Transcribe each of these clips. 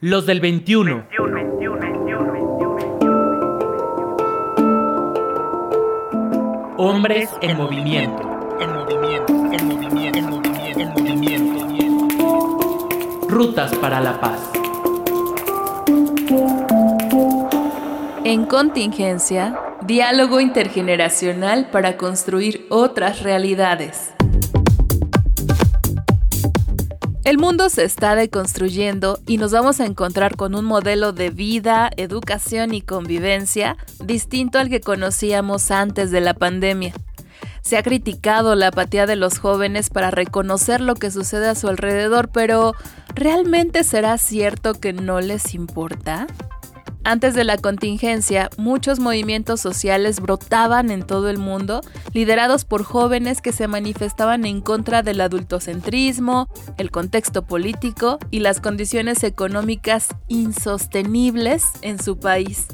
Los del 21. Hombres en movimiento. En movimiento, en movimiento, en movimiento, en movimiento. Rutas para la paz. En contingencia, diálogo intergeneracional para construir otras realidades. El mundo se está deconstruyendo y nos vamos a encontrar con un modelo de vida, educación y convivencia distinto al que conocíamos antes de la pandemia. Se ha criticado la apatía de los jóvenes para reconocer lo que sucede a su alrededor, pero ¿realmente será cierto que no les importa? Antes de la contingencia, muchos movimientos sociales brotaban en todo el mundo, liderados por jóvenes que se manifestaban en contra del adultocentrismo, el contexto político y las condiciones económicas insostenibles en su país.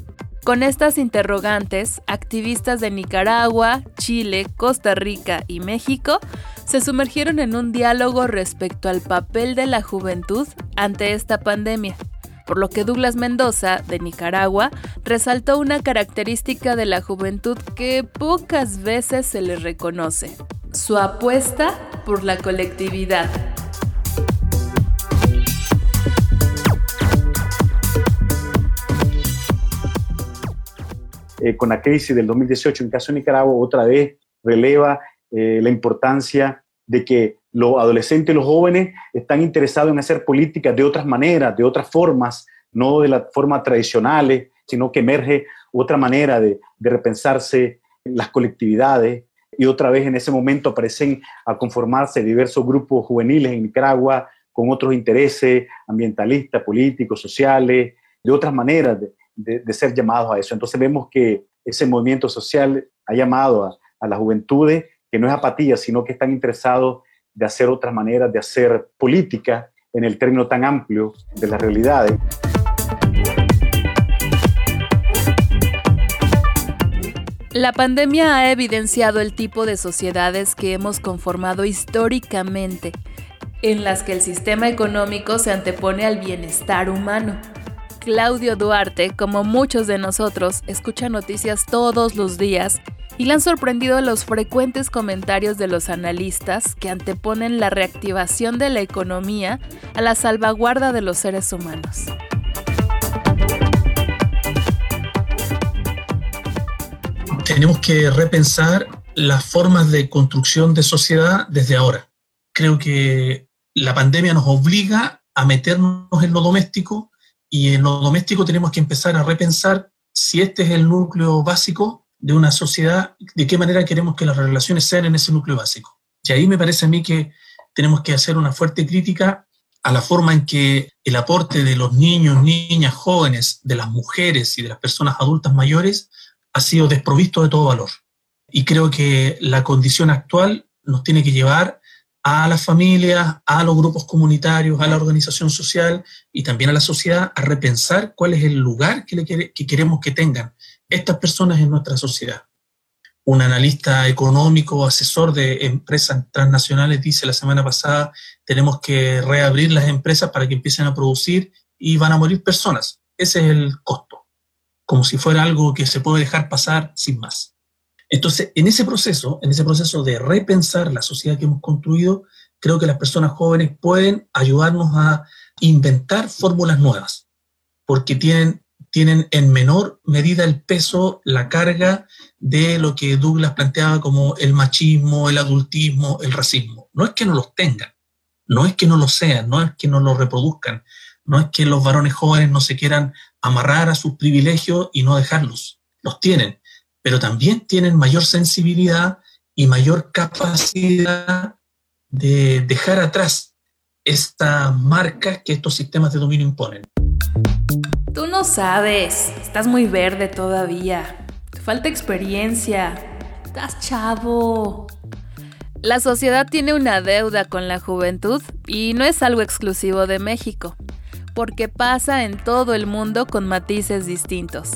Con estas interrogantes, activistas de Nicaragua, Chile, Costa Rica y México se sumergieron en un diálogo respecto al papel de la juventud ante esta pandemia por lo que Douglas Mendoza, de Nicaragua, resaltó una característica de la juventud que pocas veces se le reconoce, su apuesta por la colectividad. Eh, con la crisis del 2018 en caso de Nicaragua, otra vez releva eh, la importancia de que los adolescentes y los jóvenes están interesados en hacer políticas de otras maneras, de otras formas, no de las formas tradicionales, sino que emerge otra manera de, repensarse las colectividades. Y otra vez en ese momento aparecen a conformarse diversos grupos juveniles en Nicaragua con otros intereses ambientalistas, políticos, sociales, de otras maneras de, ser llamados a eso. Entonces vemos que ese movimiento social ha llamado a, a las juventudes, que no es apatía, sino que están interesados de hacer otras maneras de hacer política en el término tan amplio de las realidades. La pandemia ha evidenciado el tipo de sociedades que hemos conformado históricamente, en las que el sistema económico se antepone al bienestar humano. Claudio Duarte, como muchos de nosotros, escucha noticias todos los días y le han sorprendido los frecuentes comentarios de los analistas que anteponen la reactivación de la economía a la salvaguarda de los seres humanos. Tenemos que repensar las formas de construcción de sociedad desde ahora. Creo que la pandemia nos obliga a meternos en lo doméstico y en lo doméstico tenemos que empezar a repensar si este es el núcleo básico de una sociedad, de qué manera queremos que las relaciones sean en ese núcleo básico. Y ahí me parece a mí que tenemos que hacer una fuerte crítica a la forma en que el aporte de los niños, niñas, jóvenes, de las mujeres y de las personas adultas mayores ha sido desprovisto de todo valor. Y creo que la condición actual nos tiene que llevar a las familias, a los grupos comunitarios, a la organización social y también a la sociedad a repensar cuál es el lugar que, le que queremos que tengan estas personas en nuestra sociedad. Un analista económico, asesor de empresas transnacionales, dice la semana pasada, tenemos que reabrir las empresas para que empiecen a producir y van a morir personas. Ese es el costo, como si fuera algo que se puede dejar pasar sin más. Entonces, en ese proceso, en ese proceso de repensar la sociedad que hemos construido, creo que las personas jóvenes pueden ayudarnos a inventar fórmulas nuevas, porque tienen tienen en menor medida el peso, la carga de lo que Douglas planteaba como el machismo, el adultismo, el racismo. No es que no los tengan, no es que no lo sean, no es que no lo reproduzcan, no es que los varones jóvenes no se quieran amarrar a sus privilegios y no dejarlos. Los tienen, pero también tienen mayor sensibilidad y mayor capacidad de dejar atrás esta marca que estos sistemas de dominio imponen. No sabes, estás muy verde todavía. Te falta experiencia. Estás chavo. La sociedad tiene una deuda con la juventud y no es algo exclusivo de México, porque pasa en todo el mundo con matices distintos.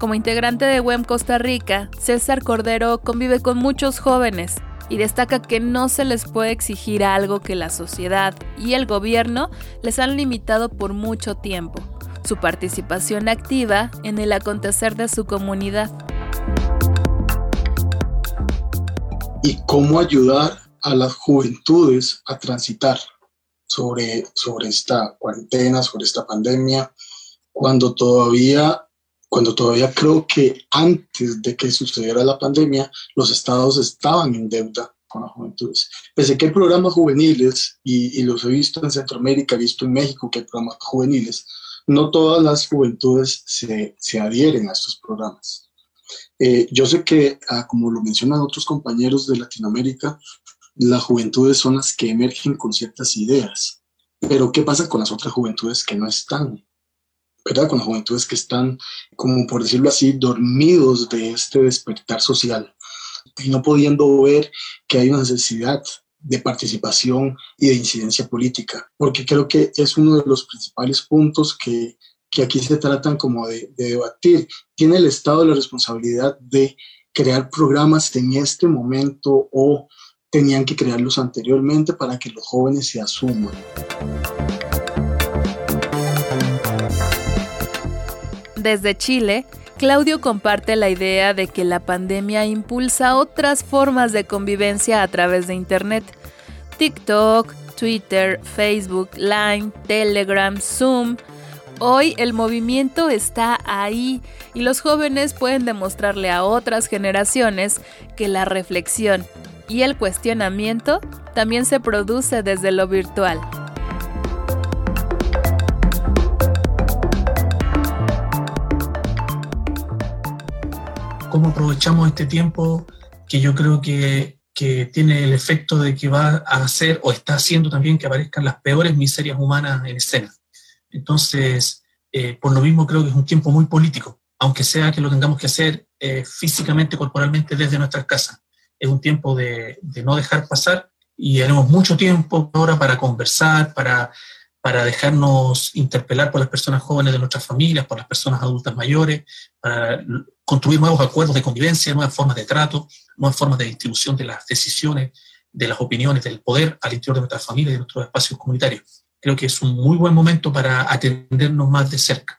Como integrante de WEM Costa Rica, César Cordero convive con muchos jóvenes, y destaca que no se les puede exigir algo que la sociedad y el gobierno les han limitado por mucho tiempo, su participación activa en el acontecer de su comunidad. Y cómo ayudar a las juventudes a transitar sobre, sobre esta cuarentena, sobre esta pandemia, cuando todavía, cuando todavía creo que antes de que sucediera la pandemia, los estados estaban en deuda con las juventudes. Pese que hay programas juveniles, y, y los he visto en Centroamérica, he visto en México que hay programas juveniles, no todas las juventudes se, se adhieren a estos programas. Eh, yo sé que, ah, como lo mencionan otros compañeros de Latinoamérica, las juventudes son las que emergen con ciertas ideas. Pero ¿qué pasa con las otras juventudes que no están? ¿Verdad? Con las juventudes que están, como por decirlo así, dormidos de este despertar social y no pudiendo ver que hay una necesidad de participación y de incidencia política, porque creo que es uno de los principales puntos que, que aquí se tratan como de, de, debatir. ¿Tiene el Estado la responsabilidad de crear programas en este momento o tenían que crearlos anteriormente para que los jóvenes se asuman. Desde Chile, Claudio comparte la idea de que la pandemia impulsa otras formas de convivencia a través de Internet. TikTok, Twitter, Facebook, Line, Telegram, Zoom. Hoy el movimiento está ahí y los jóvenes pueden demostrarle a otras generaciones que la reflexión y el cuestionamiento también se produce desde lo virtual. ¿Cómo aprovechamos este tiempo que yo creo que, tiene el efecto de que va a hacer o está haciendo también que aparezcan las peores miserias humanas en escena? Entonces, eh, por lo mismo creo que es un tiempo muy político, aunque sea que lo tengamos que hacer eh, físicamente, corporalmente desde nuestras casas es un tiempo de, no dejar pasar y tenemos mucho tiempo ahora para conversar, para, para dejarnos interpelar por las personas jóvenes de nuestras familias, por las personas adultas mayores, para construir nuevos acuerdos de convivencia, nuevas formas de trato, nuevas formas de distribución de las decisiones, de las opiniones, del poder al interior de nuestras familias y de nuestros espacios comunitarios. Creo que es un muy buen momento para atendernos más de cerca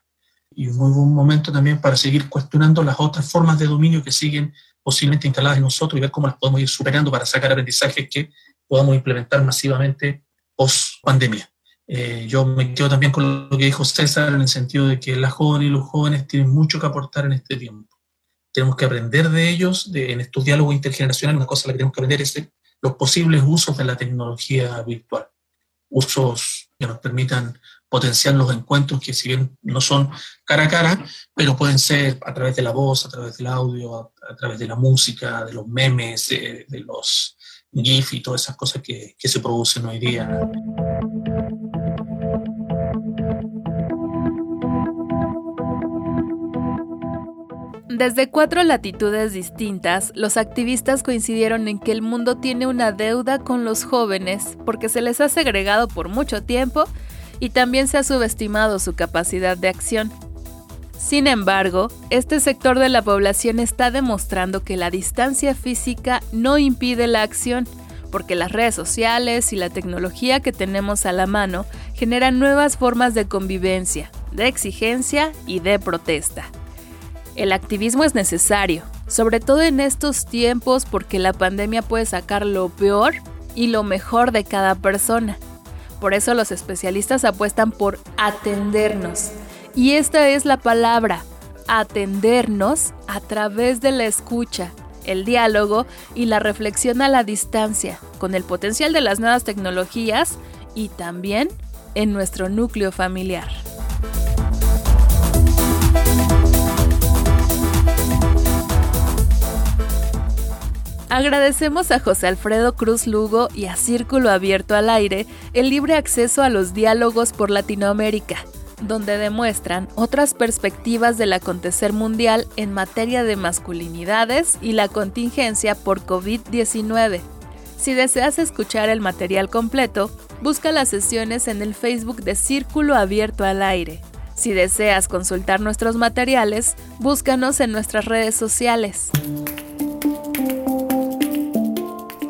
y un muy buen momento también para seguir cuestionando las otras formas de dominio que siguen posiblemente instaladas en nosotros y ver cómo las podemos ir superando para sacar aprendizajes que podamos implementar masivamente post pandemia. Eh, yo me quedo también con lo que dijo César en el sentido de que las jóvenes y los jóvenes tienen mucho que aportar en este tiempo. Tenemos que aprender de ellos, de, en estos diálogos intergeneracionales, una cosa la que tenemos que aprender es los posibles usos de la tecnología virtual. Usos que nos permitan potenciar los encuentros que si bien no son cara a cara, pero pueden ser a través de la voz, a través del audio, a, través de la música, de los memes, de, los GIF y todas esas cosas que, que se producen hoy día. Desde cuatro latitudes distintas, los activistas coincidieron en que el mundo tiene una deuda con los jóvenes porque se les ha segregado por mucho tiempo y también se ha subestimado su capacidad de acción. Sin embargo, este sector de la población está demostrando que la distancia física no impide la acción, porque las redes sociales y la tecnología que tenemos a la mano generan nuevas formas de convivencia, de exigencia y de protesta. El activismo es necesario, sobre todo en estos tiempos porque la pandemia puede sacar lo peor y lo mejor de cada persona por eso los especialistas apuestan por atendernos. Y esta es la palabra, atendernos a través de la escucha, el diálogo y la reflexión a la distancia, con el potencial de las nuevas tecnologías y también en nuestro núcleo familiar. Agradecemos a José Alfredo Cruz Lugo y a Círculo Abierto al Aire el libre acceso a los diálogos por Latinoamérica, donde demuestran otras perspectivas del acontecer mundial en materia de masculinidades y la contingencia por COVID-19. Si deseas escuchar el material completo, busca las sesiones en el Facebook de Círculo Abierto al Aire. Si deseas consultar nuestros materiales, búscanos en nuestras redes sociales.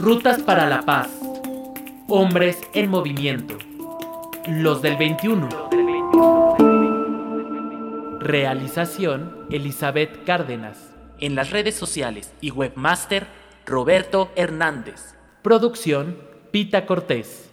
Rutas para la paz. Hombres en movimiento. Los del 21. Realización Elizabeth Cárdenas. En las redes sociales y webmaster Roberto Hernández. Producción Pita Cortés.